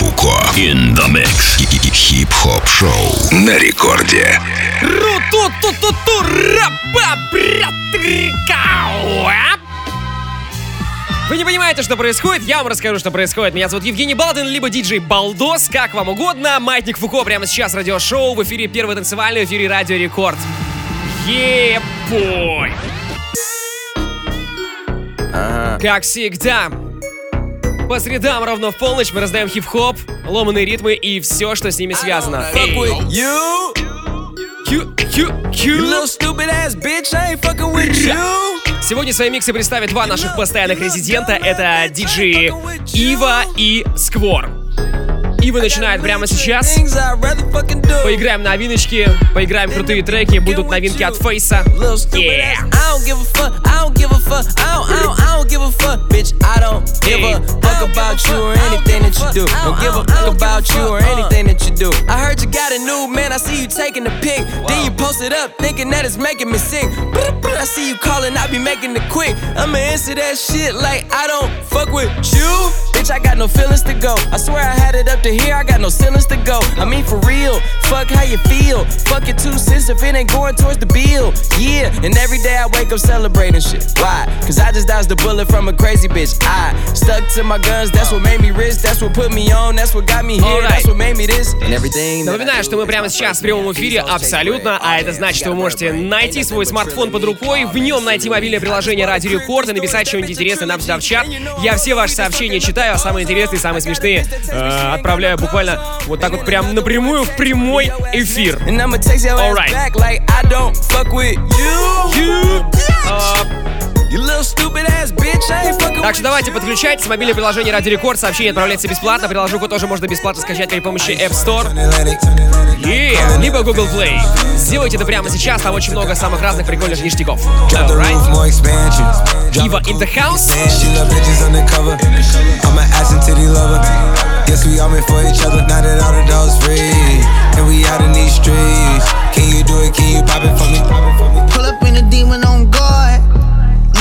Фуко. In the mix. Хип-хоп шоу на рекорде. Вы не понимаете, что происходит? Я вам расскажу, что происходит. Меня зовут Евгений Балдин, либо диджей Балдос, как вам угодно. Маятник Фуко прямо сейчас радиошоу в эфире первый танцевальный, в эфире Радио Рекорд. Yeah boy! Как всегда, по средам ровно в полночь. Мы раздаем хип-хоп, ломаные ритмы и все, что с ними связано. Сегодня свои миксы представят два наших постоянных резидента. Это диджеи Ива и Сквор. Ива начинает прямо сейчас. Things I'd rather fucking do. Поиграем новиночки, поиграем крутые треки, будут новинки от Фейса. Little stupid Yeah. ass. I don't give a fuck. I don't give a fuck. I don't, I don't, I don't give a fuck, bitch. I don't give a fuck about you or anything that you do. Don't give a fuck about you or anything that you do. I heard you got a new man. I see you taking the pic. Then you post it up, thinking that it's making me sick. I see you calling, I be making it quick. I'ma answer that shit like I don't fuck with you. Bitch, I got no feelings to go. I swear I had it up to here, I got no ceilings to go. I mean, for real, fuck how you feel. Fuck it two cents if it ain't going towards the bill. Yeah, and every day I wake up celebrating shit. Why? Cause I just dodged a bullet from a crazy bitch. I stuck to my guns, that's what made me rich, that's what put me on, that's what got me here, that's what made me this. And everything. Напоминаю, что мы прямо сейчас в прямом эфире абсолютно, а это значит, что вы можете найти свой смартфон под рукой, в нем найти мобильное приложение Радио Рекорд и написать что-нибудь интересное нам сюда в чат. Я все ваши сообщения читаю, а самые интересные, самые смешные э, отправляю буквально вот так вот прям напрямую в прямой эфир. Alright. back Так что давайте подключайтесь, мобильное приложение Радио Рекорд, сообщение отправляется бесплатно, приложуху тоже можно бесплатно скачать при помощи App Store. Yeah, либо Google Play. Сделайте это прямо сейчас, там очень много самых разных прикольных ништяков. Alright. Ива in the house. Yes, we all meant for each other. Now that all the dogs free, and we out in these streets. Can you do it? Can you pop it for me? Pull up in a demon on guard.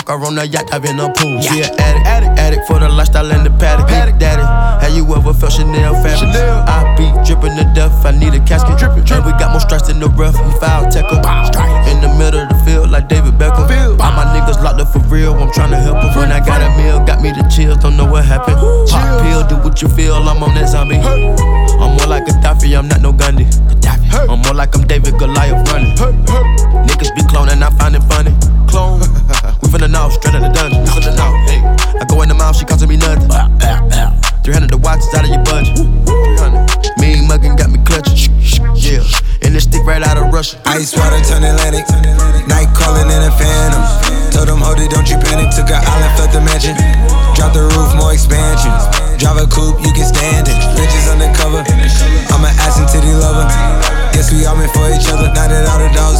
Fuck her on the yacht, dive been the pool. She an addict, addict, addict for the lifestyle and the paddock. Paddock, daddy. Have you ever felt Chanel fabric? I be dripping to death, I need a casket. Drippin', And we got more strikes in the rough, we foul 'em. In the middle of the field, like David Beckham. All my niggas locked up for real, I'm tryna help 'em. When I got a meal, got me the chills, don't know what happened. Pop pill, do what you feel, I'm on that zombie. I'm more like Gaddafi, I'm not no Gandhi. I'm more like I'm David Goliath running. Niggas be cloning, I find it funny. Clone. we finna know, straight out the dungeon. Finna know. Hey. I go in the mouth, she costing me nothing. 300 the watch is out of your budget. 300. Mean muggin' got me clutching. Yeah. And this stick right out of Russia. Ice water turn Atlantic. Night calling in a phantom. Told them, hold it, don't you panic. Took an island, felt the mansion. Drop the roof, more expansions. Drive a coupe, you can stand it. Bitches undercover. I'm an ass and titty lover. Yes, we all meant for each other. Now that all the dogs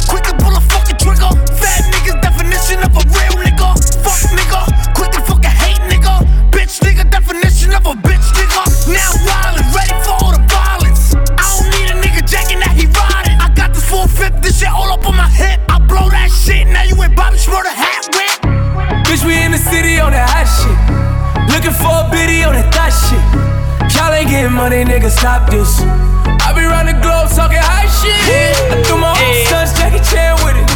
brought a hat whip. Bitch, we in the city on that hot shit. Looking for a biddy on that thot shit. Y'all ain't getting money, nigga, stop this. I be round the globe talking hot shit. I do my own stunts, Jackie Chan with it.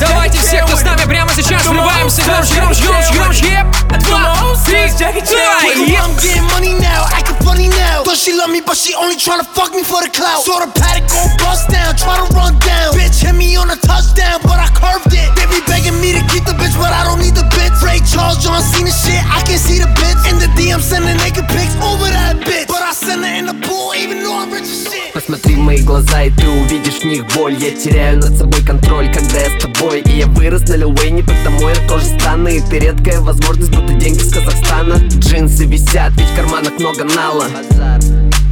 Давайте все, кто с нами прямо сейчас, врываемся громче, громче, громче, громче. Два, три, she love me, but she only tryna fuck me for the clout. Saw the paddock go bust down, try run down. Bitch, hit me мои глаза, и ты увидишь в них боль. Я теряю над собой контроль, когда я с тобой. И я вырос на Лил Уэйне, потому я тоже странный ты редкая возможность, будто деньги с Казахстана. Джинсы висят, ведь в карманах много нала.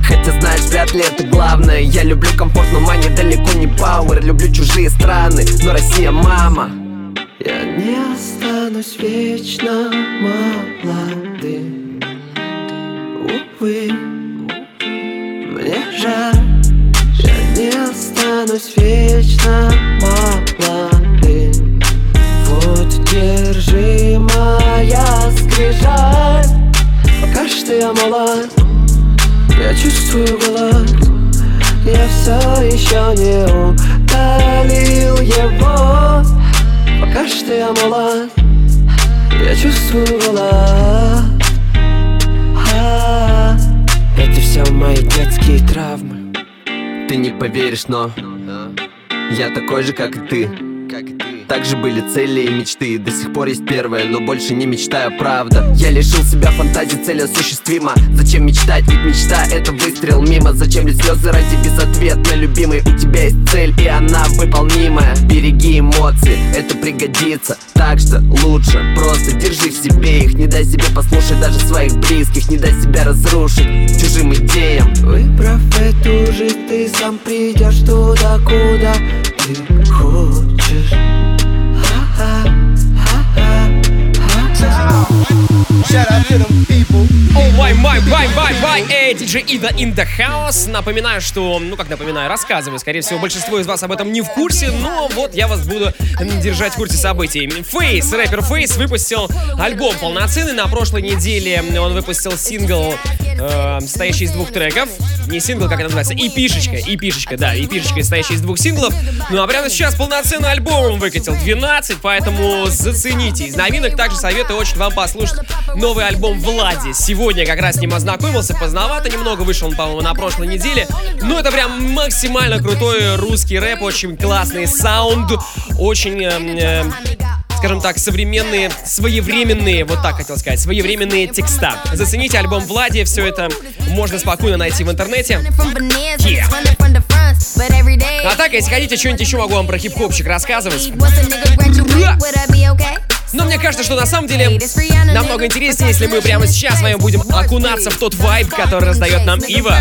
Хотя знаешь, вряд ли это главное. Я люблю комфорт, но мани далеко не пауэр Люблю чужие страны, но Россия мама. Я не останусь вечно молодым. Увы, мне жаль останусь вечно молодым Вот держи моя скрижаль. Пока что я молод Я чувствую голод. Я все еще не удалил его. Пока что я молод Я чувствую голод. А, Это все мои детские травмы Ты не поверишь, но Я такой же, как и ты также были цели и мечты. До сих пор есть первое, но больше не мечтаю, правда Я лишил себя фантазии, цель осуществима. Зачем мечтать, ведь мечта это выстрел мимо. Зачем лить слезы ради безответной любимой? У тебя есть цель и она выполнимая. Береги эмоции, это пригодится. Так что лучше просто держи в себе их. Не дай себе послушать даже своих близких. Не дай себя разрушить чужим идеям. Выбрав эту жизнь, ты сам придешь туда, куда ты хочешь О, май, диджей Ида in the house. Напоминаю, что, ну как напоминаю, рассказываю, скорее всего, большинство из вас об этом не в курсе, но вот я вас буду держать в курсе событий. Фейс, рэпер Фейс выпустил альбом полноценный. На прошлой неделе он выпустил сингл, э, состоящий из двух треков. Не сингл, как это называется, эпишечка, эпишечка, да, эпишечка, состоящая из двух синглов. Ну а прямо сейчас полноценный альбом он выкатил, 12, поэтому зацените. Из новинок также советую очень вам послушать новый альбом Влади. Сегодня как раз с ним ознакомился, поздновато немного, вышел он, по-моему, на прошлой неделе. Но это прям максимально крутой русский рэп, очень классный саунд, очень... Э, э, скажем так, современные, своевременные, вот так хотел сказать, своевременные текста. Зацените альбом Влади, все это можно спокойно найти в интернете. Yeah. А так, если хотите, что-нибудь еще могу вам про хип-хопчик рассказывать. Но мне кажется, что на самом деле намного интереснее, если мы прямо сейчас с вами будем окунаться в тот вайб, который раздает нам Ива.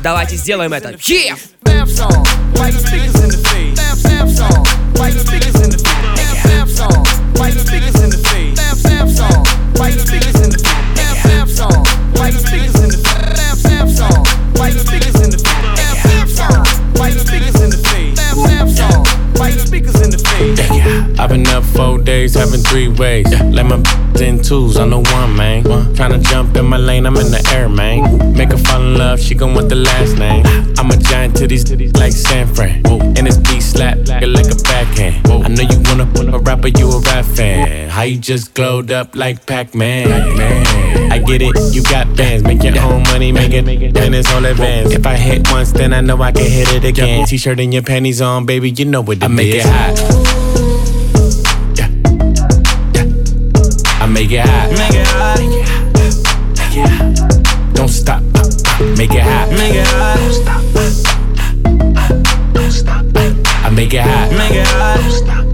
Давайте сделаем это. Yeah! I've been up four days, having three ways. Let my in twos, I know one, man. Tryna jump in my lane, I'm in the air, man. Make her fall in love, she gon' want the last name. I'm a giant to these titties like San Fran. And this beat slap like a backhand. I know you wanna put a rapper, you a rap fan. How you just glowed up like Pac-Man? I get it, you got bands, make your own money, make it, then it's all advance. If I hit once, then I know I can hit it again. T-shirt and your panties on, baby, you know what it I make it hot. Make it hot. Make it hot. Make it hot. Don't stop. Make it hot. Make it hot. Don't stop. Don't stop. I make it hot. Make it hot. Don't stop.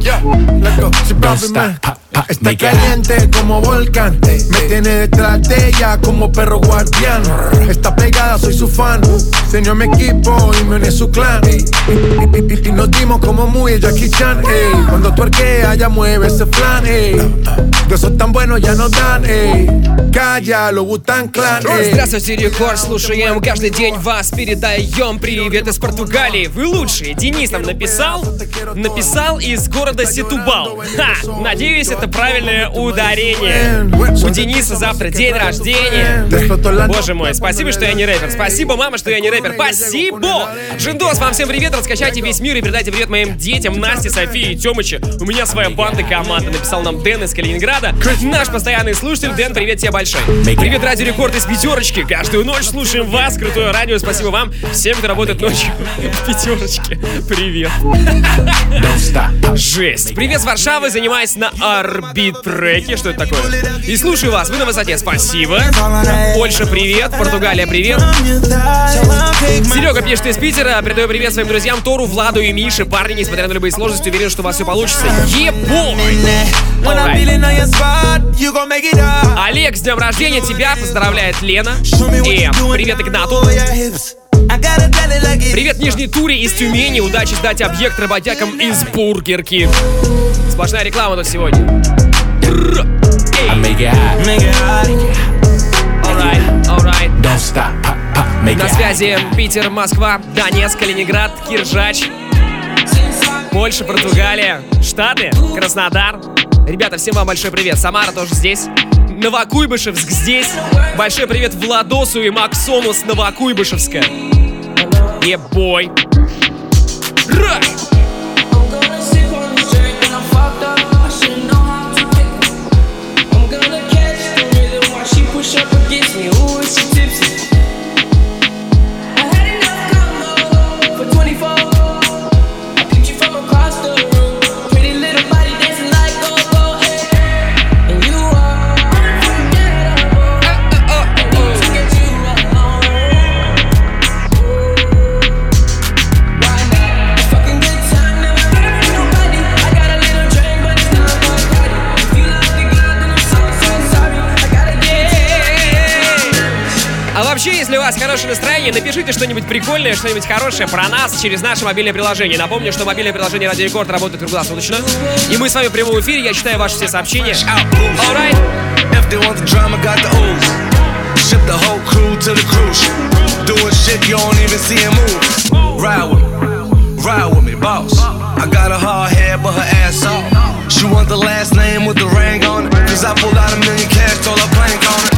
Yeah, let's go. She Don't stop. Pop, pop. Está Make it hot. caliente como volcán. Me tiene detrás de ella como perro guardián. Está pegada, soy su fan. Se unió a mi equipo y me uní a su clan. Y, y- y- y- y nos dimos como muy el Jackie Chan. ey. Cuando tuerquea, ya mueve ese flan. ey. De esos tan buenos ya nos dan. ey. Calla, lo Wu-Tang Clan. ey. Здравствуйте, Рекорд, слушаем каждый день вас, передаем привет из Португалии. Вы лучшие. Денис нам написал, написал из города Сетубал. Ха, надеюсь, это правильное ударение. У Дениса завтра день рождения. Боже мой, спасибо, что я не рэпер. Спасибо, мама, что я не рэпер. Спасибо! Жендос, вам всем привет, раскачайте весь мир и передайте привет моим детям Насте, Софии и Тёмычу. У меня своя банда команда, написал нам Дэн из Калининграда. Наш постоянный слушатель. Дэн, привет тебе большой. Привет, Радио Рекорд из пятерочки. Каждую ночь слушаем вас, крутое радио. Спасибо вам, всем, кто работает ночью в пятерочке. Привет. Жесть. Привет с Варшавы, занимаюсь на арбитреке. Что это такое? И слушаю вас, вы на высоте. Спасибо. Польша, привет. Португалия, привет. Серега пишет из Питера. Передаю привет своим друзьям Тору, Владу и Мише. Парни, несмотря на любые сложности, уверен, что у вас все получится. Ебой! Олег, с днем рождения тебя поздравляет Лена. И привет Игнату. Привет Нижней Туре из Тюмени. Удачи сдать объект работягам из Бургерки. Сплошная реклама тут сегодня. Alright, alright. Don't stop, pop, pop, make На связи Питер, Москва, Донецк, Калининград, Киржач, Польша, Португалия, Штаты, Краснодар. Ребята, всем вам большой привет. Самара тоже здесь. Новокуйбышевск здесь. Большой привет Владосу и Максону с Новокуйбышевска. Ебой. Ра! А хорошее настроение, напишите что-нибудь прикольное, что-нибудь хорошее про нас через наше мобильное приложение. Напомню, что мобильное приложение Радио Рекорд работает круглосуточно. И мы с вами в прямом эфире, я читаю ваши все сообщения. Alright. If they want the drama, got the ooze. Ship the whole crew to the cruise. Doing shit you don't even see him move. Ride with me, ride with me, boss. I got a hard head, but her ass off. She want the last name with the ring on it. Cause I pulled out a million cash, told her plank on it.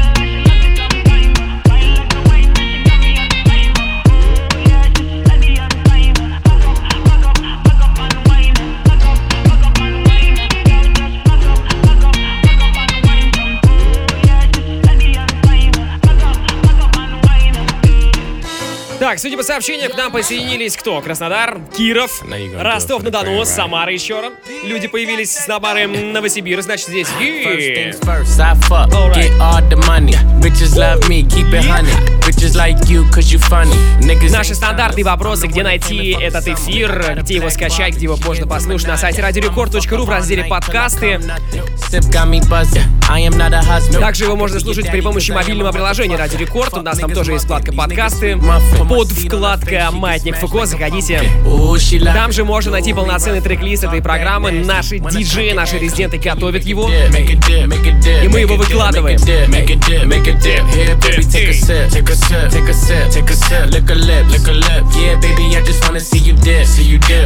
Так, судя по сообщениям, к нам присоединились кто? Краснодар, Киров, Ростов-на-Дону, Самара еще раз. Люди появились с Набаром Новосибирск, значит здесь и... Наши стандартные вопросы, где найти этот эфир, где его скачать, где его можно послушать на сайте радиорекорд.ру в разделе подкасты. Также его можно слушать при помощи мобильного приложения Радио Рекорд. У нас там тоже есть вкладка подкасты. Под вкладка Маятник Фуко. Заходите. Там же можно найти полноценный трек-лист этой программы. Наши диджеи, наши резиденты готовят его. И мы его выкладываем. Take a sip, take a sip. Yeah, baby, just wanna see you.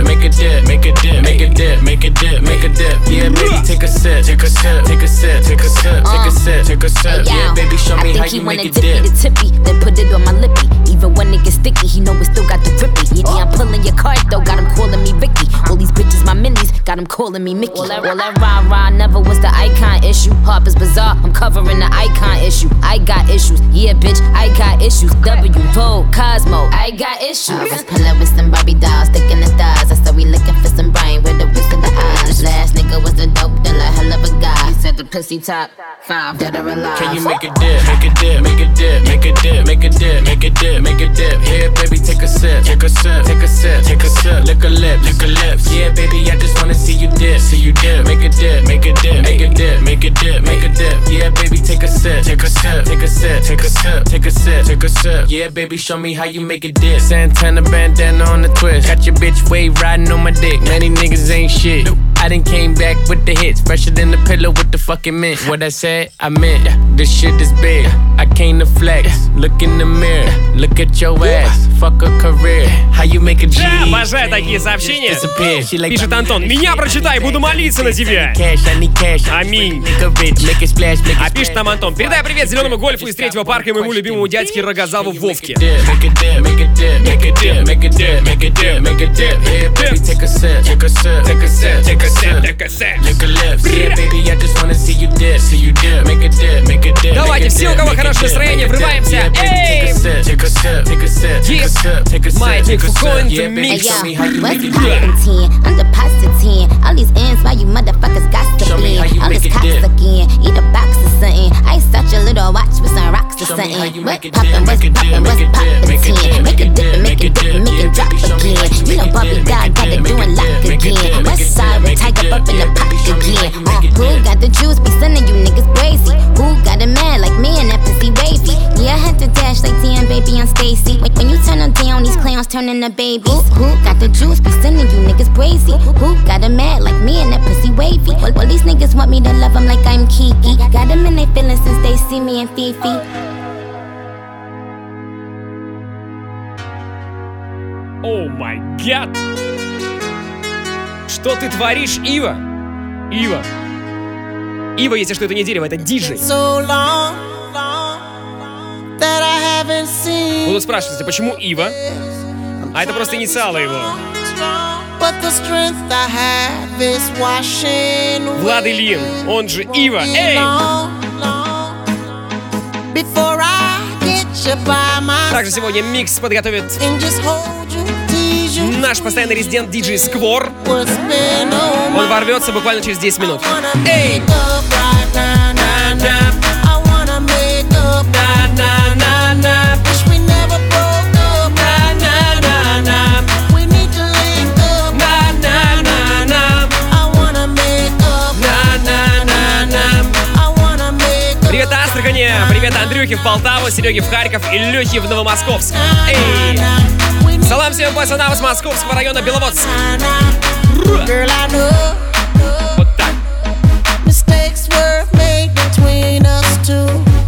Make it dip, show me I how think he wanna dip me the tippy, then put it on my lippy. Even when gets sticky, he know we still got the grippy. Yeah, yeah, I'm pulling your card though, got him calling me Ricky. All these bitches my minis, got him calling me Mickey. All that, all that rah rah never was the icon issue. Harper's bizarre, I'm covering the icon issue. I got issues, yeah, bitch, I got issues. W, Vogue, Cosmo, I got issues. I was pulling with some Barbie dolls, sticking the stars. I said we looking for some brain with the whisk of the eyes. Last nigga was the dope dealer, hell of a guy. He said the pussy top five, dead or alive. Can you make a dip, make a dip, make a dip, make a dip, make a dip, make it dip, make it dip. Here, baby, take a sip, take a sip, take a sip, take a sip. Lick a lip, lick a lips. Yeah, baby, I just wanna see you dip, see you dip. Make it dip, make it dip, make it dip, make it dip, make it dip. Yeah, baby, take a sip, take a sip, take a sip, take a sip, take a sip, take a sip. Yeah, baby, show me how you make it dip. Santana bandana on the twist, got your bitch wave riding on my dick. Many niggas ain't shit. I done came back with the hits, fresher than the pillow with the fucking mint. What I said, I meant. This shit is big. I came to flex. Look in the mirror, look at your ass. Fuck a career. How you make a G? Да, обожаю такие сообщения. Пишет Антон, меня прочитай, буду молиться на тебя. Аминь. А пишет нам Антон, передай привет зеленому гольфу из третьего парка и моему любимому дядьке Рогозаву Вовке. dip, make it dip, make it dip, make it dip, make it dip, make it dip, make it dip. Yeah, baby, take a sip, take a sip, take a sip, take a sip, Take a sip. lick a lips. Yeah, baby, I just wanna see you dip, see you dip, make it dip, make it dip. Давайте, make it все, у dip, кого make it хорошее dip, настроение, make it dip. врываемся. Yeah, baby, Эй! take a sip, take a sip, take a sip, take a Yes. sip, take a sip, Маятник take a Фуко sip. in Yeah, the baby, mix. show me how you What's make it poppin' dip. 10? I'm depositing all these ends while you motherfuckers got to Show me how you All make this it cops dip. again, eat a box or something. I such a little watch with some rocks or Show me how something. you What make it poppin', dip, what's make it dip, poppin', what's make it dip, poppin' make it 10? dip, Make it dip, and make it dip, make it drop me again. you You know make it Bobby God got it doing lock dip, make it again. dip, make West it side dip, with Tiger up in the pocket baby, show me how again. Uh, who got the juice? Be sending you niggas crazy. Who got a man like me and that pussy wavy? Yeah, I had to dash like damn baby on Stacy. When, when you turn them down, these clowns turn into babies. Who, who got the juice? Be sending you niggas crazy. Who got a man like me and that pussy wavy? Well, well, these niggas want me to love them like I'm Kiki. Got them in their feelings since they see me and Fifi. О май гад! Что ты творишь, Ива? Ива. Ива, если что, это не дерево, это диджей. So long, long seen. Будут спрашивать, а почему Ива? А это просто инициалы его. Влад Ильин, он же Ива. Эй! Также сегодня микс подготовит наш постоянный резидент диджей Сквор. Он ворвется буквально через 10 минут. Эй! Андрюхе в Полтаву, Сереге в Харьков и Лехе в Новомосковск. Эй! Салам всем пацанам из Московского района Беловодск. Вот так.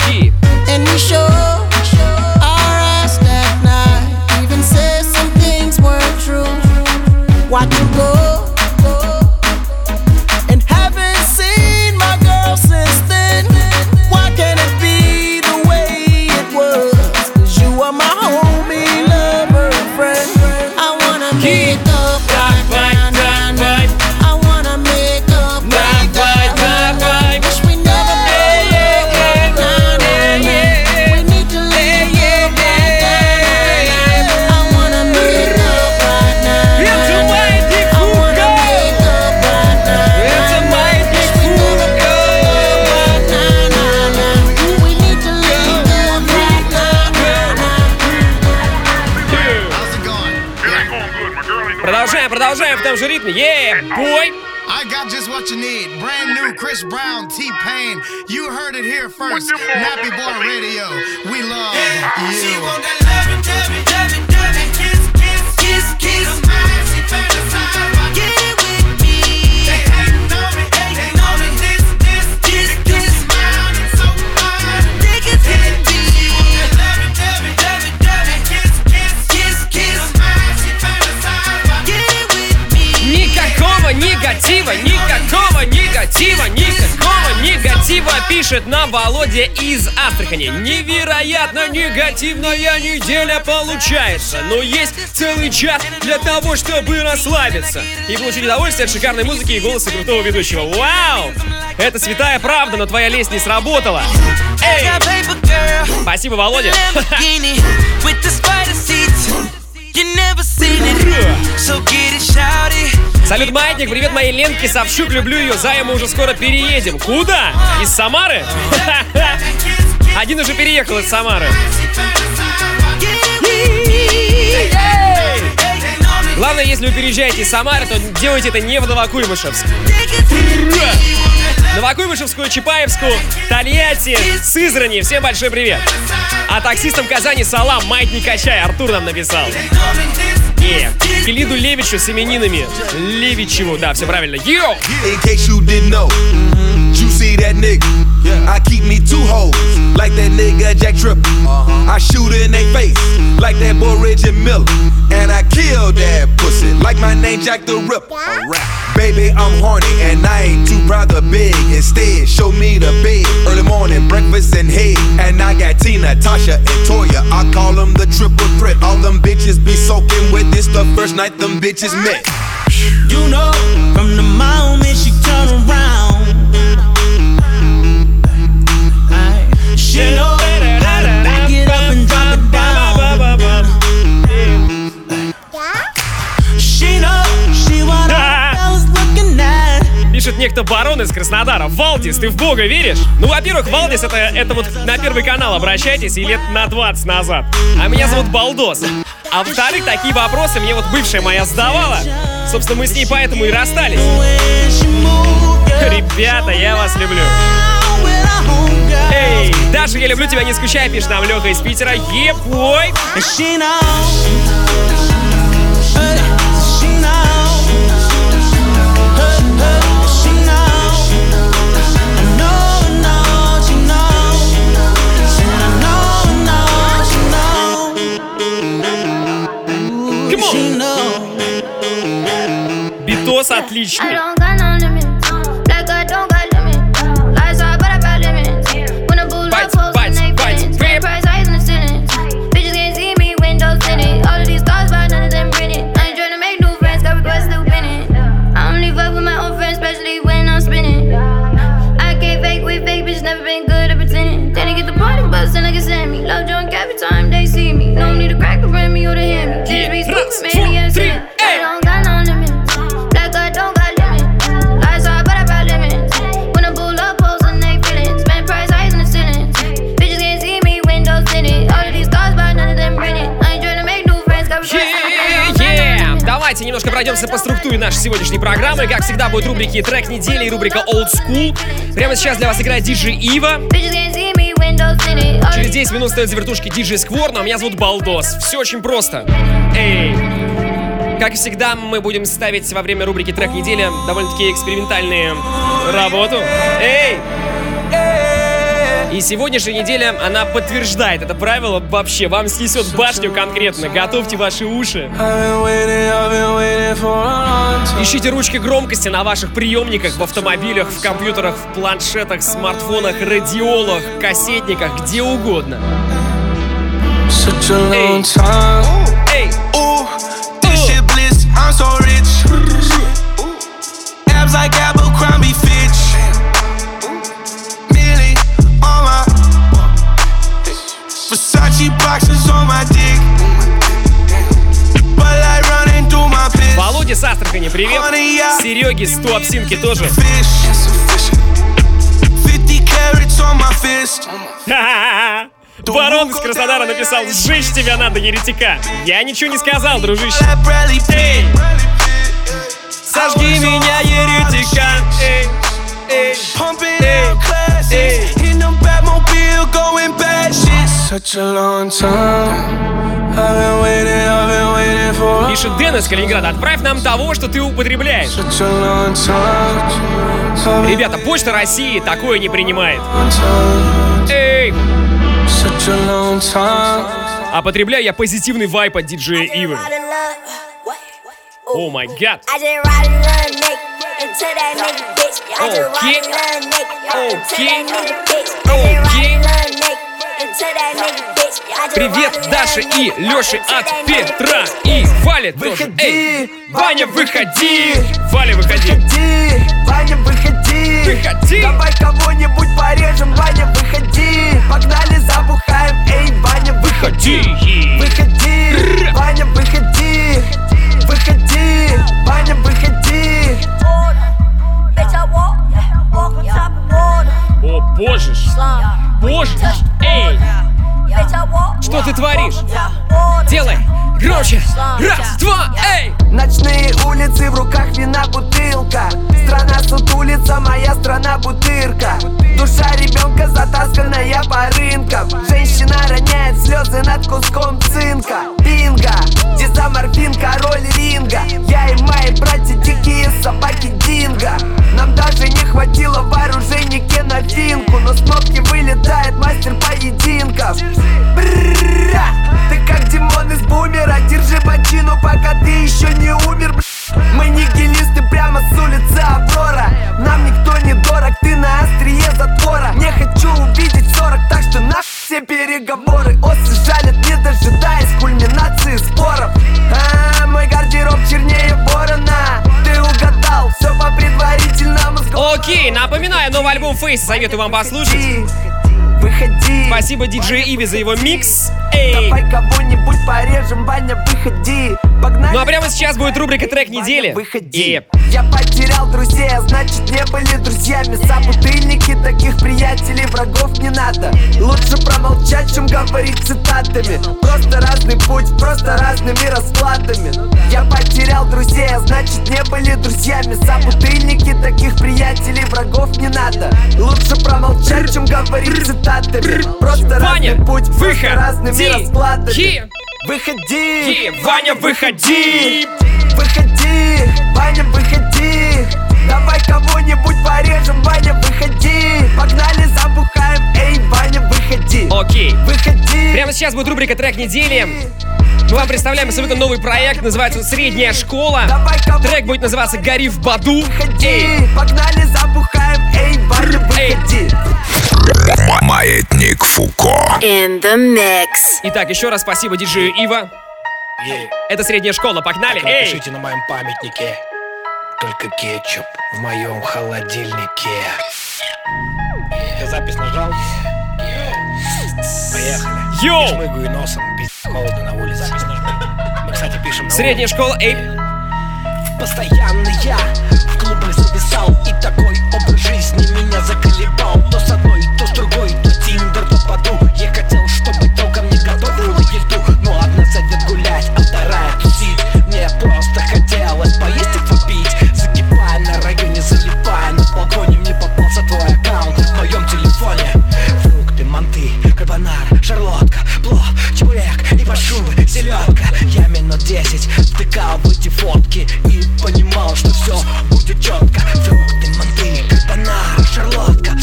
И And we sure Yeah, boy! I got just what you need. Brand new Chris Brown, T Pain. You heard it here first. Nappy Boy Radio. We love you. Пишет нам Володя из Астрахани. Невероятно негативная неделя получается, но есть целый час для того, чтобы расслабиться и получить удовольствие от шикарной музыки и голоса крутого ведущего. Вау! Это святая правда, но твоя лесть не сработала. Эй! Спасибо, Володя. Салют, Маятник, привет моей Ленке Савчук, люблю ее, Зая, мы уже скоро переедем. Куда? Из Самары? Один уже переехал из Самары. Главное, если вы переезжаете из Самары, то делайте это не в Новокуйбышевск. Новокуйбышевскую, Чапаевскую, Тольятти, Сызрани. Всем большой привет. А таксистам Казани салам, майк не качай, Артур нам написал. Не, Филиду Левичу с именинами. Левичеву, да, все правильно. Йоу! See that nigga. Yeah. I keep me two hoes, like that nigga Jack Tripp. I shoot in they face, like that boy Reggie Miller. And I kill that pussy, like my name Jack the Ripper. Baby, I'm horny, and I ain't too proud to beg. Instead, show me the bed. Early morning, breakfast and head. And I got Tina, Tasha, and Toya. I call them the triple threat. All them bitches be soaking with this the first night them bitches met. You know, from the moment she turn around, Пишет некто Барон из Краснодара. Валдис, ты в бога веришь? Ну, во-первых, Валдис это, это вот на первый канал обращайтесь и лет на 20 назад. А меня зовут Балдос. А во-вторых, такие вопросы мне вот бывшая моя задавала. Собственно, мы с ней поэтому и расстались. Ребята, я вас люблю. Эй, Даша, я люблю тебя, не скучай, пишет нам Леха из Питера. Ебой! And she немножко пройдемся по структуре нашей сегодняшней программы. Как всегда, будут рубрики «Трек недели» и рубрика «Old School». Прямо сейчас для вас играет диджей Ива. Через 10 минут стоит за вертушки диджей Сквор, а меня зовут Балдос. Все очень просто. Эй! Как всегда, мы будем ставить во время рубрики «Трек недели» довольно-таки экспериментальные работу. Эй! И сегодняшняя неделя, она подтверждает это правило вообще. Вам снесет башню конкретно. Готовьте ваши уши. Ищите ручки громкости на ваших приемниках, в автомобилях, в компьютерах, в планшетах, смартфонах, радиолах, кассетниках, где угодно. Эй. Эй! I'm so rich. Abs like Abercrombie boxes on my dick. Володя с Астрахани, привет. Сереги с Туапсинки тоже. Fish. 50 carats on my fist. Ха-ха-ха. Барон из Краснодара написал «Сжечь тебя надо, еретика». Я ничего не сказал, дружище. Эй! Сожги меня, еретика Эй, эй, Pumping Пишет Дэн из Калининграда, отправь нам того, что ты употребляешь. such a long time. Ребята, Почта России такое не принимает. Эй! А потребляю я позитивный вайп от диджея Ивы. О май гад. Just ride Привет little и into от Петра и Вали тоже. Эй, Ваня, выходи! Валя, выходи! Выходи, Ваня, выходи. Выходи. Давай кого-нибудь порежем, Ваня, выходи. Погнали, забухаем, эй, Ваня, выходи. Выходи, Ваня, выходи. Выходи, Ваня, выходи. О боже ж! Боже ж! Эй! Что ты творишь? Делай! Громче! Раз, два, эй! Ночные улицы, в руках вина бутылка. Страна сутулица, моя страна бутырка. Душа ребенка затасканная по рынкам. Женщина роняет слезы над куском цинка. Бинго, дизаморфин, король ринга. Я и мои братья дикие собаки динго. Нам даже не хватило вооружения на финку Но с кнопки вылетает мастер поединков. Брррра, ты как Димон из бумера Держи бочину, пока ты еще не умер. Мы нигилисты прямо с улицы Аврора. Нам никто не дорог, ты на острие затвора. Не хочу увидеть 40, так что на все переговоры. Осы жалят, не дожидаясь кульминации споров. А, Мой гардероб чернее ворона. Ты угадал, все по предварительному Окей, напоминаю, новый альбом Фейс советую вам послушать. Выходи Спасибо диджею Иви за его микс. Эй! Давай кого-нибудь порежем, Ваня, выходи Погнали. Ну а прямо сейчас будет рубрика трек недели. И Я потерял друзей, а значит не были друзьями. Собутыльники, таких приятелей, врагов не надо. Лучше промолчать, чем говорить цитатами. Просто разный путь, просто разными раскладами Я потерял друзей, а значит не были друзьями. Собутыльники, таких приятелей, врагов не надо. Лучше промолчать, чем говорить цитатами. Просто Ваня, разный путь, просто выходи! разными раскладами! Выходи! Ваня, выходи! Выходи, Ваня, выходи Давай кого-нибудь порежем, Ваня, выходи Погнали, забухаем, эй, Ваня, выходи Окей. Выходи Прямо сейчас будет рубрика трек недели. Мы вам представляем абсолютно новый проект, называется он «Средняя школа». Трек будет называться «Гори в Баду». Эй! Погнали, забухаем, эй, Маятник Фуко. In the mix. Итак, еще раз спасибо диджею Ива. Это «Средняя школа», погнали, эй! Напишите на моем памятнике. Только кетчуп в моем холодильнике. Я запись нажал. Поехали. Йоу! Шмыгаю носом, пиздец, холодно на улице. Запись нажму Мы, кстати, пишем на «Средняя школа», эй! Постоянно я в клубах зависал И такой втыкал в эти фотки. И понимал, что все будет четко Фрукты, манты, карбонара, шарлотка.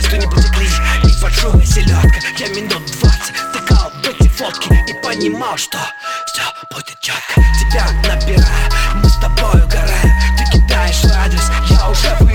Что не потекли и фальшивая селедка Я минут двадцать втыкал в эти фотки И понимал, что все будет четко Тебя набираю, мы с тобой угораем. Ты кидаешь адрес, я уже выезжаю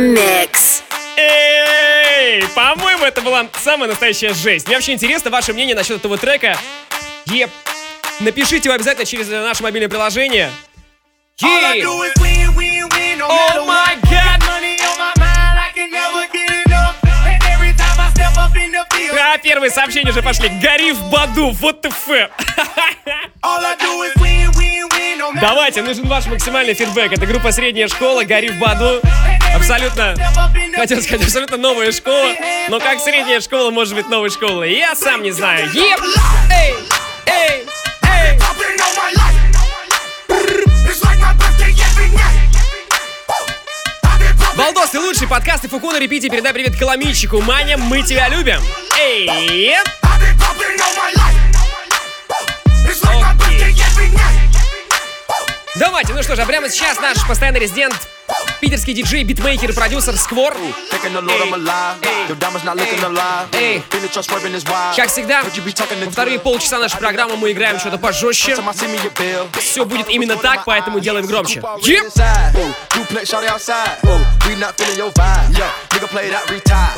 mix. Эй, по-моему, это была самая настоящая жесть. Мне вообще интересно ваше мнение насчет этого трека. Еп. Напишите его обязательно через наше мобильное приложение. In the field, А, первые сообщения уже пошли. Гори в Баду, вот ты matter Давайте, нужен ваш максимальный фидбэк. Это группа «Средняя школа», «Гори в Баду». Абсолютно, хотел сказать, абсолютно новая школа. Но как средняя школа может быть новой школой? Я сам не знаю. Еп! Эй! Эй! Эй! Балдос, ты лучший подкаст и Фуку на репите. Передай привет Коломийчику. Маня, мы тебя любим. Эй! еп! Давайте, ну что ж, а прямо сейчас наш постоянный резидент, питерский диджей, битмейкер и продюсер Сквор. Как всегда, во вторые полчаса нашей программы мы играем что-то пожестче. Все будет именно так, поэтому делаем громче. Еп! Еп! Duplex shawty outside. Whoa, we not feeling your vibe. Yeah, nigga play that retire.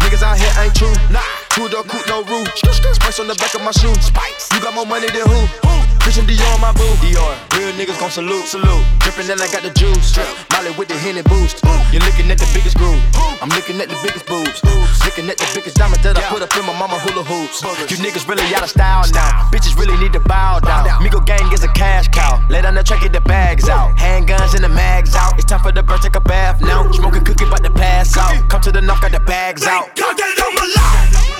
Niggas out here ain't true. Nah, two door coupe, no roof. Spice on the back of my shoe. Spice. You got more money than who? Christian Dior on my boo. Dior. Real niggas gon' salute. Salute. Drippin' and I got the juice. Molly with the Henny boost. You're looking at the biggest groove. I'm looking at the biggest boobs. Looking at the biggest diamond that I put up in my mama hula hoops. You niggas really out of style now. Bitches really need to bow down. Migo gang is a cash cow. Lay down the track, get the bags out. Handguns and the mags out. It's time for the bird, take a bath now. Smoking cookie, about the pass out. Come to the knock, got the bags out. God that I'm alive. I've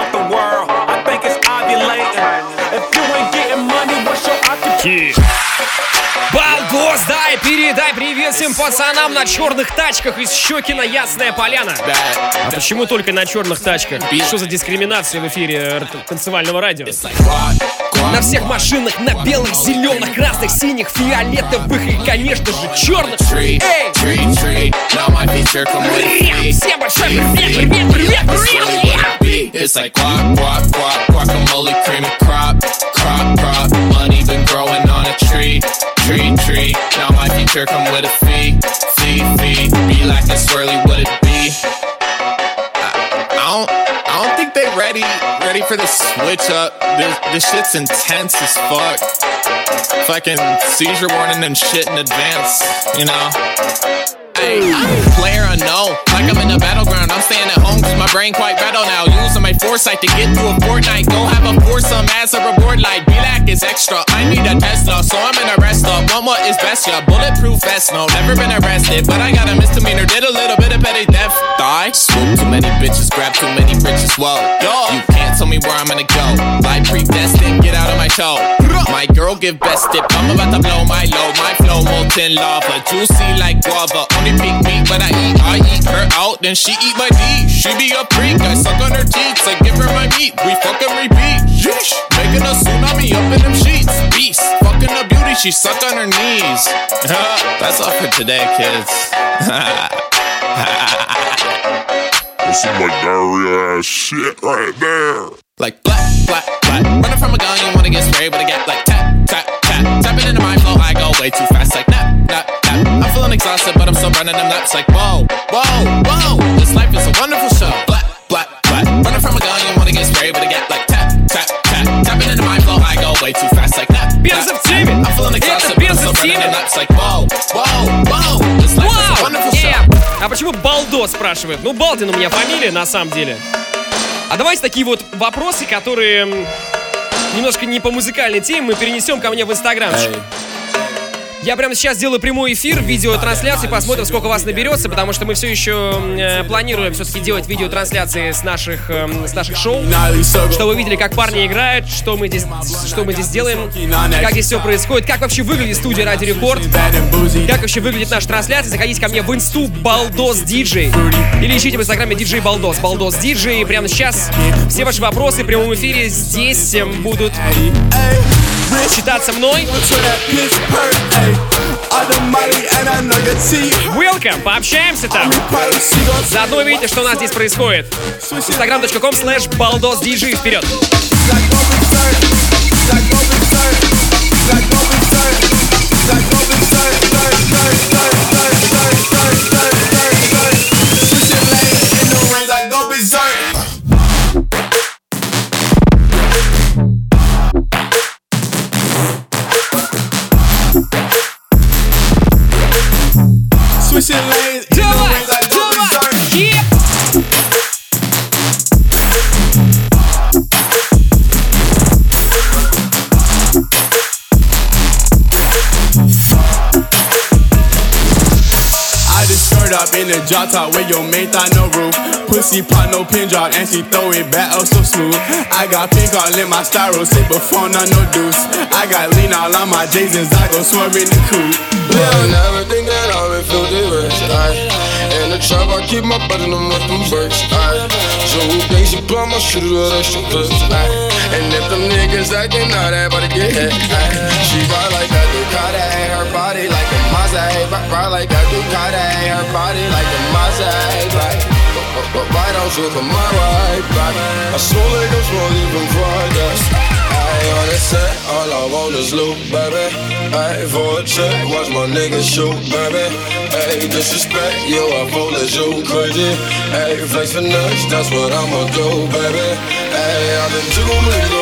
occupation? Балдос, дай, передай привет всем пацанам на черных тачках из Щекина Ясная Поляна. А почему только на черных тачках? Что за дискриминация в эфире танцевального радио? На всех машинах, на белых, зеленых, красных, синих, фиолетовых и, конечно же, черных. Эй! Всем большой привет, привет, привет, привет! It's like guac, guac, guac, guacamole, cream crop, crop, growing on a tree, tree, tree. Now my future come with a fee, fee, fee. Be like a swirly, would it be? I, I don't, I don't think they ready, ready for the switch up. This, this shit's intense as fuck. Fucking seizure warning and shit in advance, you know. Hey, I'm player unknown, like I'm in the battleground. I'm staying at home cause my brain quite battle now. Foresight to get through a fortnight. Go have a foursome as a reward, like like is extra. I need a Tesla, so I'm in a rest stop. Want is best, yeah. Bulletproof vest, no, never been arrested. But I got a misdemeanor, did a little bit of petty theft. Die, swoop too many bitches, grab too many riches, whoa. yo, You can't tell me where I'm gonna go. Like predestined, get out of my show. My girl give best tip, I'm about to blow my load. My flow molten lava, juicy like guava. Only pick me, but I eat, I eat her out, then she eat my D. She be a freak, I suck on her teeth, I give her my meat. We fucking repeat, yeesh. Making a tsunami up in them sheets. Beast, fucking a beauty, she suck on her knees. That's all for today, kids. This is like diarrhea ass shit right there Like black, black, black. Running from a gun, you wanna get sprayed, but I get like tap, tap, tap. Tapping into my flow, I go way too fast, like nap, nap, nap. I'm feeling exhausted, but I'm still running them laps, like whoa, whoa, whoa. This life is a wonderful show. Black, black, black. Running from a gun, you wanna get sprayed, but I get like tap, tap, tap. Tapping into my flow, I go way too fast, like nap, Бензо в теме! I'm feeling exhausted, Это but I'm бензо still в running теме! them laps, like whoa, whoa, whoa. This life is a wonderful show. Еп! А почему Балдо спрашивает? Ну, Балдин у меня фамилия, на самом деле. А давайте такие вот вопросы, которые немножко не по музыкальной теме, мы перенесем ко мне в Инстаграмчик. Я прямо сейчас сделаю прямой эфир, видеотрансляции, посмотрим, сколько вас наберется, потому что мы все еще э, планируем все-таки делать видеотрансляции с наших, э, с наших шоу, чтобы вы видели, как парни играют, что мы здесь, что мы здесь делаем, как здесь все происходит, как вообще выглядит студия Ради Рекорд, как вообще выглядит наша трансляция. Заходите ко мне в инсту Балдос Диджей или ищите в инстаграме диджей Балдос, Балдос Диджей. Прямо сейчас. Все ваши вопросы в прямом эфире здесь э, будут читаться мной. Welcome, пообщаемся там. Заодно увидите, что у нас здесь происходит. Instagram.com slash baldosdj. Вперед! Switching lanes in the rings, I go. I just skirt up in the drop top with your main thigh no roof. Pussy pop no pin drop and she throw it back oh so smooth. I got pink all in my styro, sit before none no deuce. I got lean all on my Jasons, I go swerve in the coupe. I never I would feel the rich. In the trap, I keep my butt in them with them bricks. Aye. So who thinks you plumb my shooter with extra clips? Aye. And if them niggas acting out, about get hit. Aye. She ride like that Ducati, ain't her body like a Mazda. Ride, like that Ducati, ain't her body like a Mazda. Right. But, why don't you come my right back? I smell like I'm smoking from fried on set, eh? all I want is loot, baby. Ay, for a check, watch my niggas shoot, baby. Ay, disrespect, yo, I fool as you crazy. Ay, flex finesse, that's what I'ma do, baby. Ay, I've been too many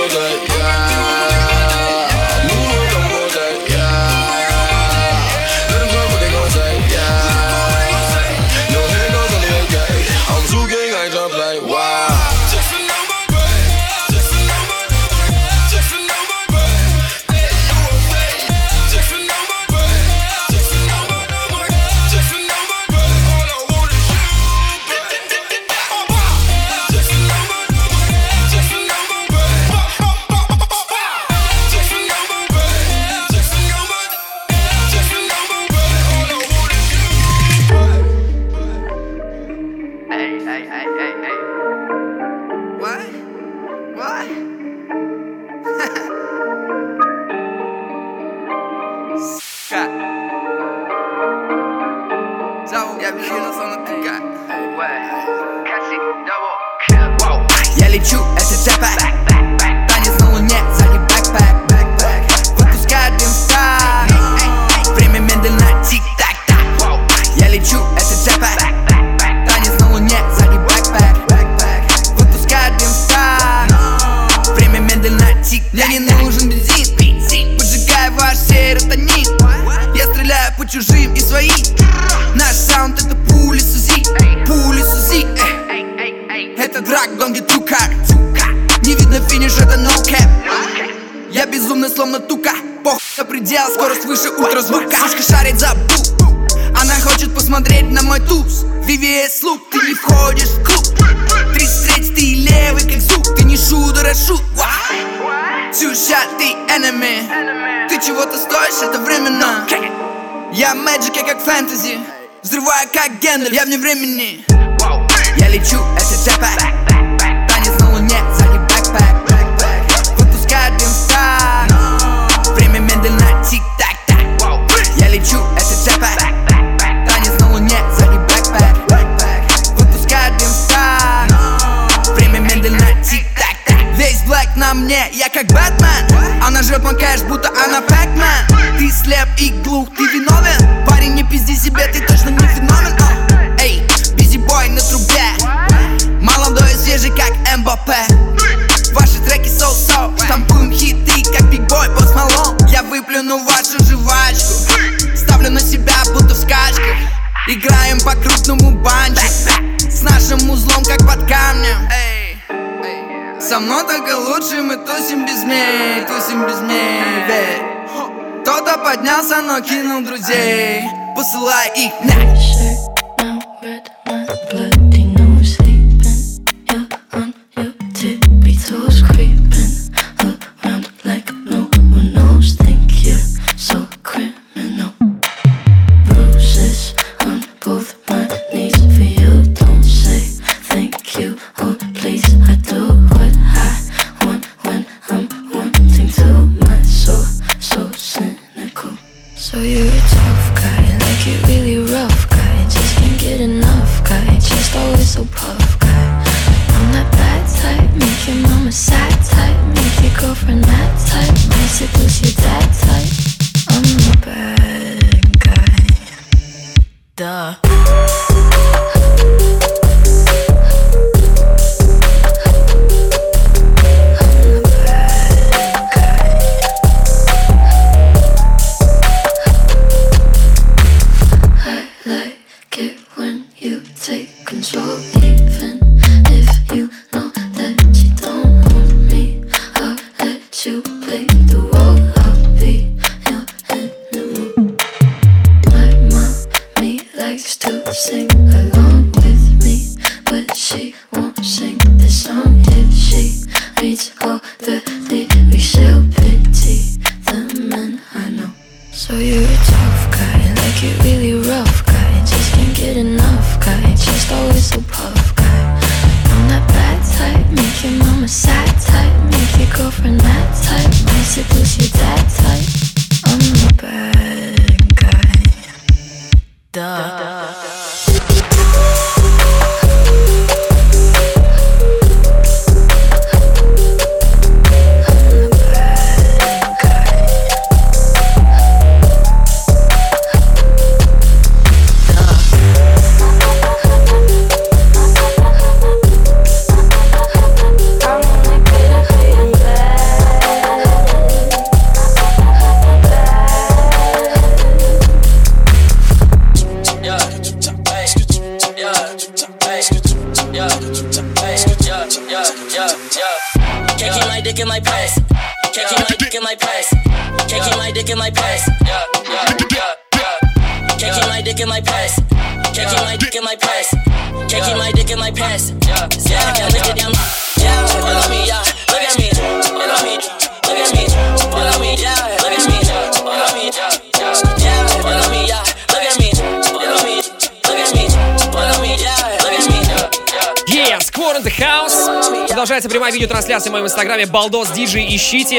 прямая видеотрансляция в моем инстаграме Балдос Диджи, ищите.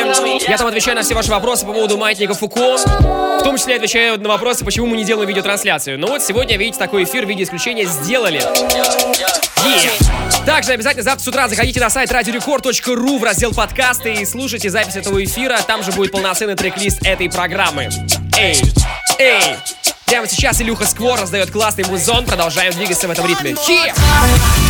Я там отвечаю на все ваши вопросы по поводу маятника Фуко. В том числе отвечаю на вопросы, почему мы не делаем видеотрансляцию. Но вот сегодня, видите, такой эфир в виде исключения сделали. Yeah. Также обязательно завтра с утра заходите на сайт radiorecord.ru в раздел подкасты и слушайте запись этого эфира. Там же будет полноценный трек-лист этой программы. Эй, эй! Прямо сейчас Илюха Сквор раздает классный музон. Продолжаем двигаться в этом ритме. Yeah!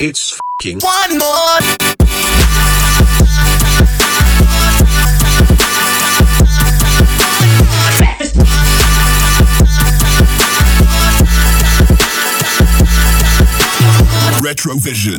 It's fucking one more. Retrovision.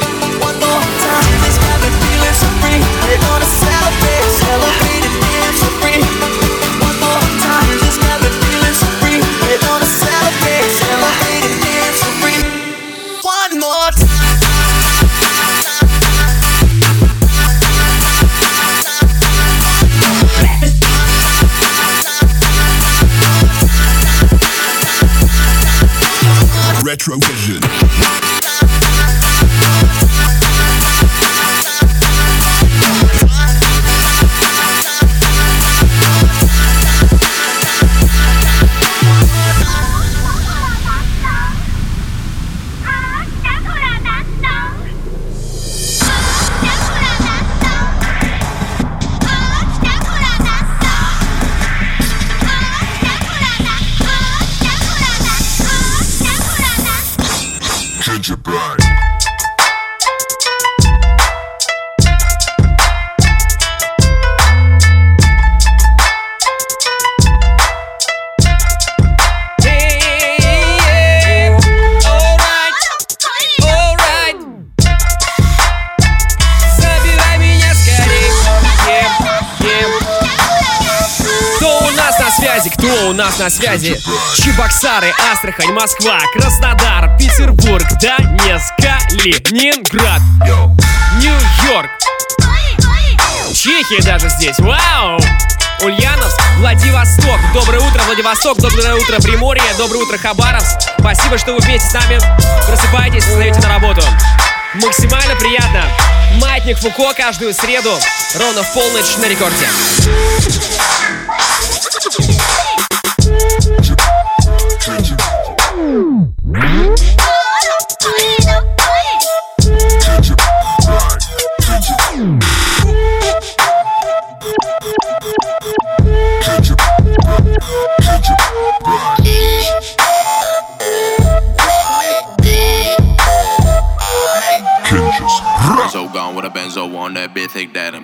We're gonna celebrate, celebrate связи? Чебоксары, Астрахань, Москва, Краснодар, Петербург, Донецк, Калининград, Нью-Йорк, Чехия даже здесь. Вау! Ульяновск, Владивосток. Доброе утро, Владивосток. Доброе утро, Приморье. Доброе утро, Хабаровск. Спасибо, что вы вместе с нами просыпаетесь и встаете на работу. Максимально приятно. Маятник Фуко каждую среду ровно в полночь на рекорде.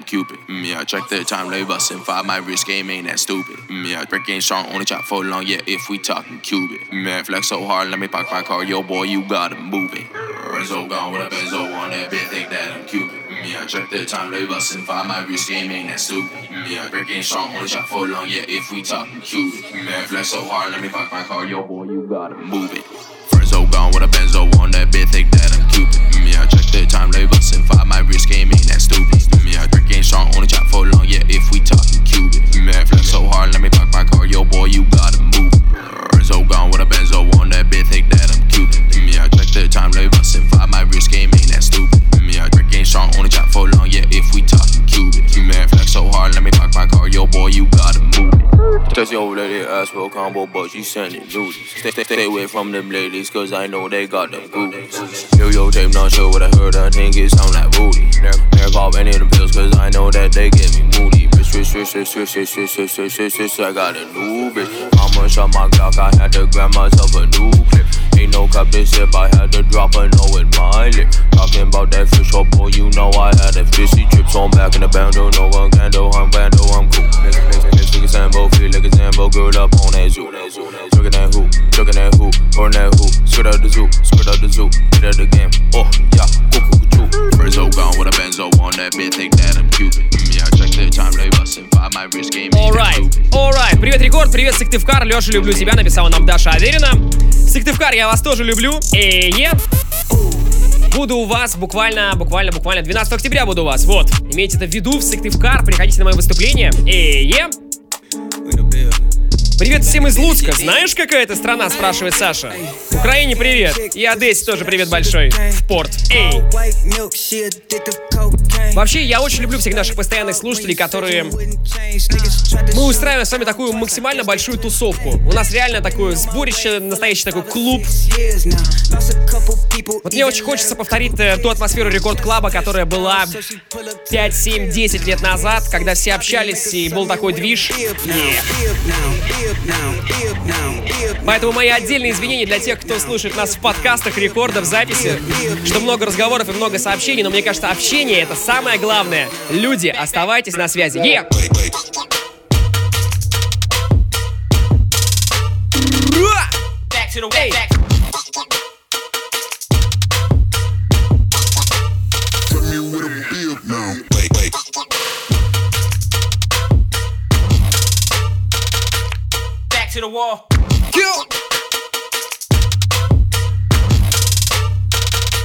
Cupid. Mm, yeah, check the time, they bustin' five. My wrist game ain't that stupid. Mm, yeah, break ain't strong, only chop for long. Yeah, if we talking Cuban. Mm, yeah, flex so hard, let me park my car. Yo, boy, you gotta move it. So gone with a benzo on that bitch, think that I'm Cupid. Mm, yeah, check the time, they bustin' five. My wrist game ain't that stupid. Mm, yeah, break ain't strong, only chop for long. Yeah, if we talking Cuban. Mm, yeah, flex so hard, let me park my car. Yo, boy, you gotta move it. So gone with a benzo on that bitch, think that I'm Cupid. Mm, the time, they bustin' five. My wrist game ain't that stupid. Mm, yeah, break ain't strong, only chop for long. Yeah, if we talking Cuban. Mm, yeah, flex so hard, let me park my car. Yo, boy, you gotta move. So gone with a benzo on that bitch, think that I'm Cupid. Mm, yeah, check the time, they bustin' five. My wrist game ain't that stupid. Mm, yeah, break ain't strong, only chop for long. Yeah, if we talking so hard, let me park my car. Yo, boy, you gotta move it. Text your lady ask for a combo, but she sending nudes. Stay, stay, stay away from them ladies, cause I know they got them booties. Yo, yo, tape, not sure what I heard, I think it sound like booty. Never, pop any of them pills, cause I know that they get me moody. Bitch, switch, switch, switch, switch, switch, switch, switch, switch, switch, I got a new bitch. Mama shot my Glock, I had to grab myself a new clip. Ain't no cup to sip, I had to drop a no in my lip. Talking about that fish, oh boy, you know I had a fishy trips on back in the bando. No one can do, I'm bando, I'm cool. Next, next, next, nigga Sambo, feel like a Sambo, girl up on that zoo. Looking at who, looking at who, or that who. Squirt out the zoo, squirt out the zoo, get out the game. Oh, yeah, cool. First so gone with a benzo on that bitch, think that I'm. Mm, that Alright, alright. Привет, Рекорд, привет, Сыктывкар. Леша, люблю тебя, написала нам Даша Аверина. Сыктывкар, я вас тоже люблю. Э, е. Буду у вас буквально, буквально, буквально 12 октября буду у вас. Вот, имейте это в виду в Сыктывкар, приходите на мое выступление. Э, е. Привет всем из Луцка. Знаешь, какая это страна, спрашивает Саша. Украине привет. И Одессе тоже привет большой. В порт. Эй. Вообще, я очень люблю всех наших постоянных слушателей, которые... Мы устраиваем с вами такую максимально большую тусовку. У нас реально такое сборище, настоящий такой клуб. Вот мне очень хочется повторить э, ту атмосферу рекорд-клаба, которая была 5, 7, 10 лет назад, когда все общались и был такой движ. Поэтому мои отдельные извинения для тех, кто слушает нас в подкастах, рекордах, записи, что много разговоров и много сообщений, но мне кажется, общение это самое главное, люди, оставайтесь на связи. Yeah!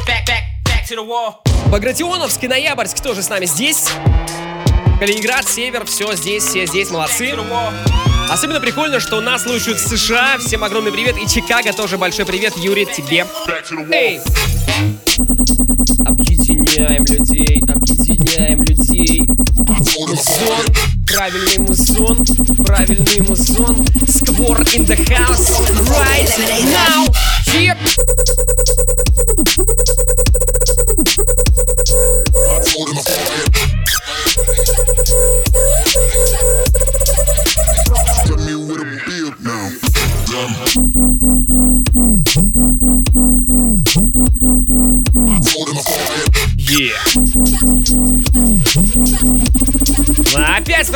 Back, back. Багратионовск и Ноябрьск тоже с нами здесь. Калининград, Север, все здесь, все здесь, молодцы. Особенно прикольно, что нас слушают в США. Всем огромный привет. И Чикаго тоже большой привет. Юрий, тебе. Эй! Объединяем людей, объединяем людей. Музон, правильный музон, правильный музон. Сквор in the house right now. Yeah.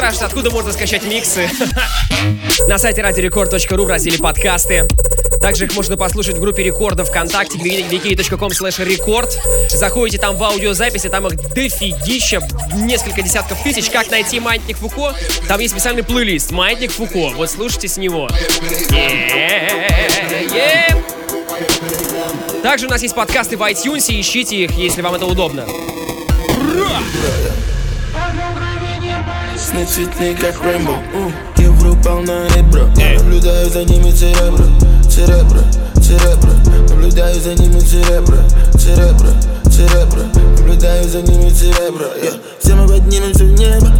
Спрашивают, откуда можно скачать миксы. На сайте радиорекорд.ру в разделе подкасты. Также их можно послушать в группе рекорда ВКонтакте wiki.com slash record. Заходите там в аудиозаписи, там их дофигища, несколько десятков тысяч. Как найти Маятник Фуко? Там есть специальный плейлист Маятник Фуко. Вот слушайте с него. Yeah, yeah. Также у нас есть подкасты в iTunes, ищите их, если вам это удобно. Ура! Сны цветные, как Рэмбо Я врубал на ребро Я наблюдаю за ними церебро Церебро, церебро Наблюдаю за ними церебро Церебро, церебро Наблюдаю за ними церебро yeah. Все мы поднимемся в небо.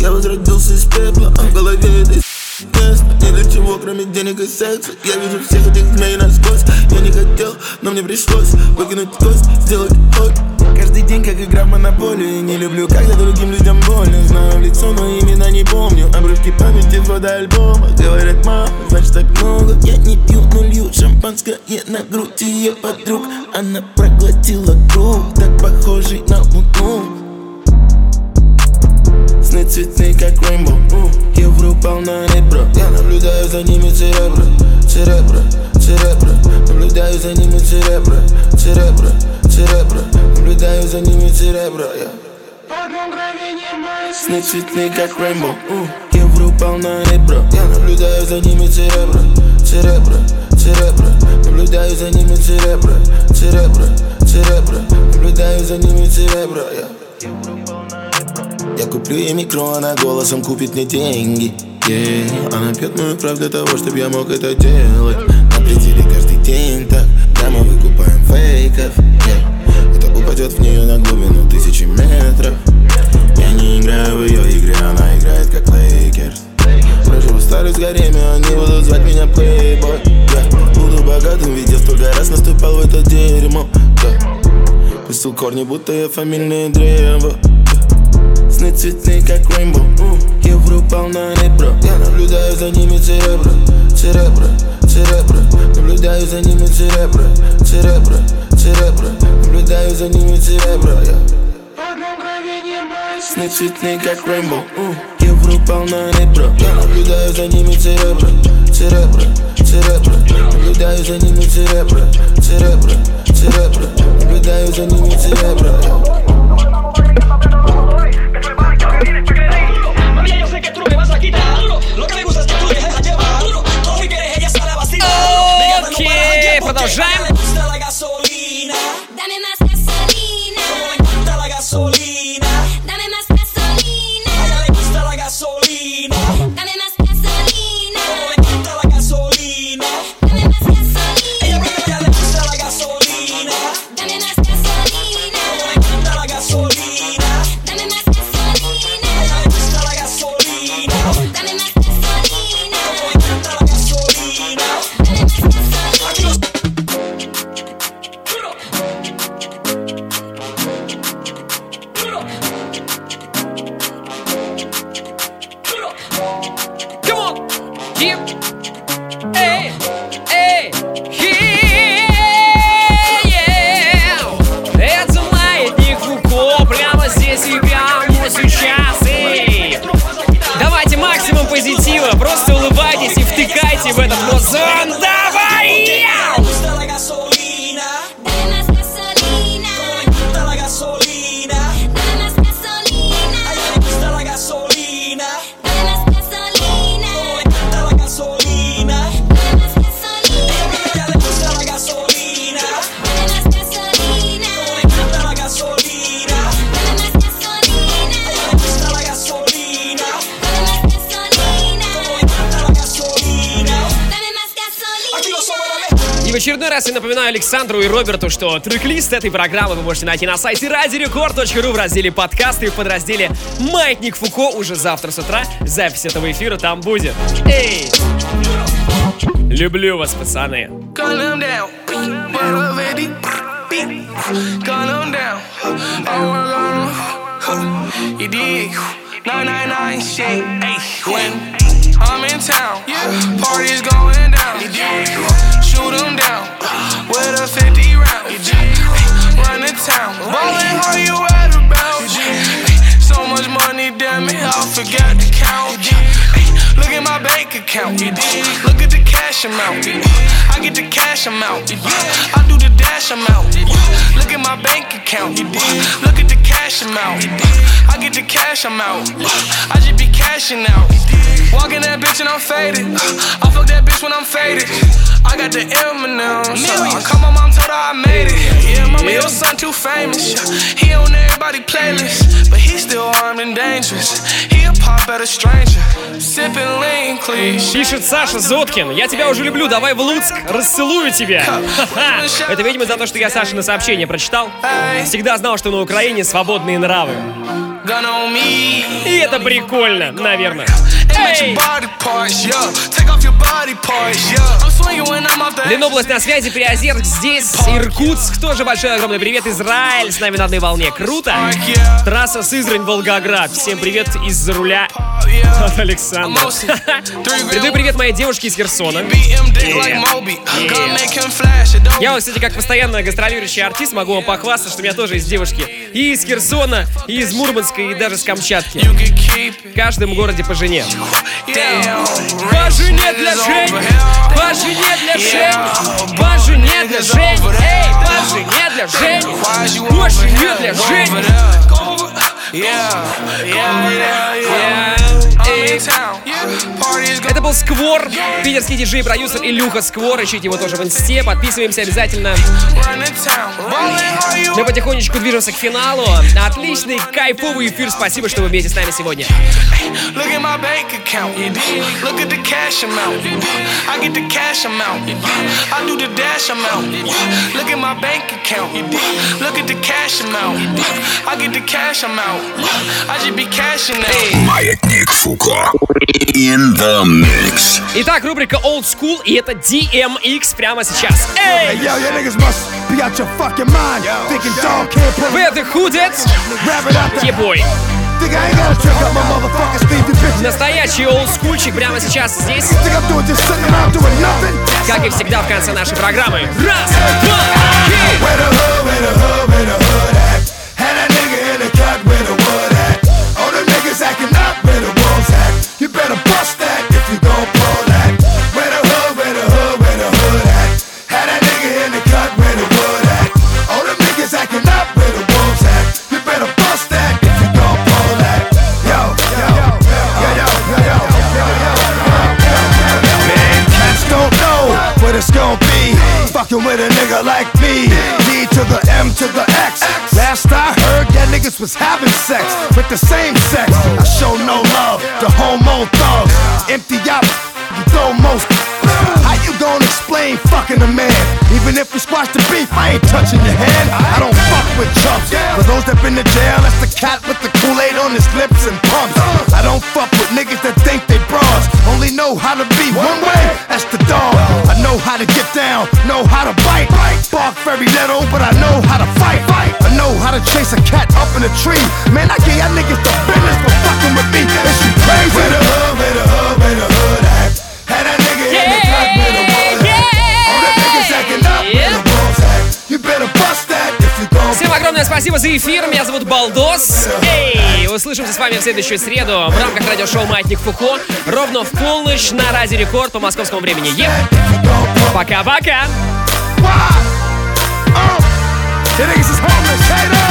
Я возродился из пепла. В голове этой Ясно, ни для чего, кроме денег и секса. Я вижу всех этих змей насквозь. Я не хотел, но мне пришлось Выкинуть кость, сделать ход. Каждый день, как игра в монополию Не люблю, когда другим людям больно. Знаю лицо, но имена не помню. Обрывки памяти, фото альбома. Говорят, мама, значит так много Я не пью, но лью шампанское на грудь ее подруг. Она проглотила круг, так похожий на луну Сны цветные, как Рейнбоу Я врубал на ребро. Я наблюдаю за ними церебро Церебро, церебро. Наблюдаю за ними церебро Церебро, церебро. Наблюдаю за ними церебро yeah. Сны цветные, как Рейнбоу Я врубал на ребро. Я наблюдаю за ними церебро Церебро, церебро. Наблюдаю за ними церебро Церебро, церебро. Наблюдаю за ними церебро yeah. Я куплю ей микро, она голосом купит мне деньги yeah. Она пьет мою кровь для того, чтобы я мог это делать На пределе каждый день так Да, мы выкупаем фейков yeah. Это упадет в нее на глубину тысячи метров Я не играю в ее игры, она играет как Лейкерс Проживу старость в гареме, они будут звать меня плейбой. Буду богатым, ведь я столько раз наступал в это дерьмо yeah. Пустил корни, будто я фамильное древо Сны цветные, как Рейнбоу Я врубал на ребро. Я наблюдаю за ними церебро Церебро, церебро. Наблюдаю за ними церебро Церебро, церебро. Наблюдаю за ними церебро yeah. Сны цветные, как Рейнбоу Я врубал на ребро. Я наблюдаю за ними церебро Церебро, церебро. Наблюдаю за ними церебро Церебро, церебро. Наблюдаю за ними церебро yeah. Mami, yo sé que tú no me vas a quitar duro. Lo que me gusta es que tú dejes a llevar duro. Todo y quieres ella sale vacía. Окей, продолжаем. Александру и Роберту, что трек-лист этой программы вы можете найти на сайте радиорекорд.ру в разделе подкасты и в подразделе «Маятник Фуко» уже завтра с утра. Запись этого эфира там будет. Эй! Люблю вас, пацаны. Oh, we're gonna. You dig? 999 shit. When I'm in town, parties going down. Shoot them down with a 50 round. Run the town, ballin' how you at about. So much money, damn it, I forgot to count. Look at my bank account. Look at the cash amount. I get the cash amount. I do the dash amount. Look at my bank account. Look at the cash amount. I get the cash amount. I just be cashing out. Bitch and I'm faded. I fuck that bitch when I'm faded. I got the M&M's. Come on, mom, told her I made it. Yeah, mama, your son too famous. He on everybody playlist, but he still armed and dangerous. He a pop at a stranger. Sipping lean, clean. Пишет Саша Зоткин. Я тебя уже люблю, давай в Луцк, расцелую тебя. Это, видимо, за то, что я Сашины сообщение прочитал. Всегда знал, что на Украине свободные нравы. И это прикольно, наверное. Yeah. Yeah. The Ленобласть на связи, Приозерск здесь, Иркутск, тоже большой огромный привет, Израиль, с нами на одной волне, круто. Трасса Сызрань-Волгоград, всем привет из-за руля от Александра. Передаю привет моей девушке из Херсона. Привет. Я вот, кстати, как постоянно гастролирующий артист, могу вам похвастаться, что у меня тоже есть девушки и из Херсона, и из Мурманска, и даже с Камчатки. В каждом городе по жене. По жене для Жень! По жене для Жень! По жене для Жень! Эй, по жене для Жень! По жене для Жень! Эй. Это был Сквор, питерский диджей-продюсер Илюха Сквор. Ищите его тоже в инсте, подписываемся обязательно. Мы потихонечку движемся к финалу. Отличный, кайфовый эфир. Спасибо, что вы вместе с нами сегодня. Look at my bank account. Look at the cash amount. I get the cash amount. I do the dash amount. Look at my bank account. Look at the cash amount. I get the cash amount. I just be cashing out. Маятник Фуко. In the mix. Итак, рубрика Old School, и это DMX прямо сейчас. Эй! Вы это худет? Настоящий олдскульчик прямо сейчас здесь. Как и всегда в конце нашей программы. Раз, два, три! Was having sex with the same sex. I show no love to homo thugs. Empty out, you throw most. How you gonna explain fucking a man? Even if we squash the beef, I ain't touching your hand. I don't fuck with chumps. For those that been to jail, that's the cat with the Kool-Aid on his lips and pumps. I don't fuck with niggas that think they bras. Only know how to be one way, that's the dog. I know how to get down, know how to bite. Bark very little, but I a tree. Man, I give y'all niggas the business for fucking with me. Is you crazy? Where the hood, where the hood, where the hood at? Had that nigga in the cut where the wood at? All the niggas acting up where the wolves at? You better bust that if you gon' Всем огромное спасибо за эфир. Меня зовут Балдос. Эй, услышимся с вами в следующую среду в рамках радиошоу «Маятник Фуко» ровно в полночь на Радио Рекорд по московскому времени. Еп. Пока-пока. The niggas is homeless, hey though.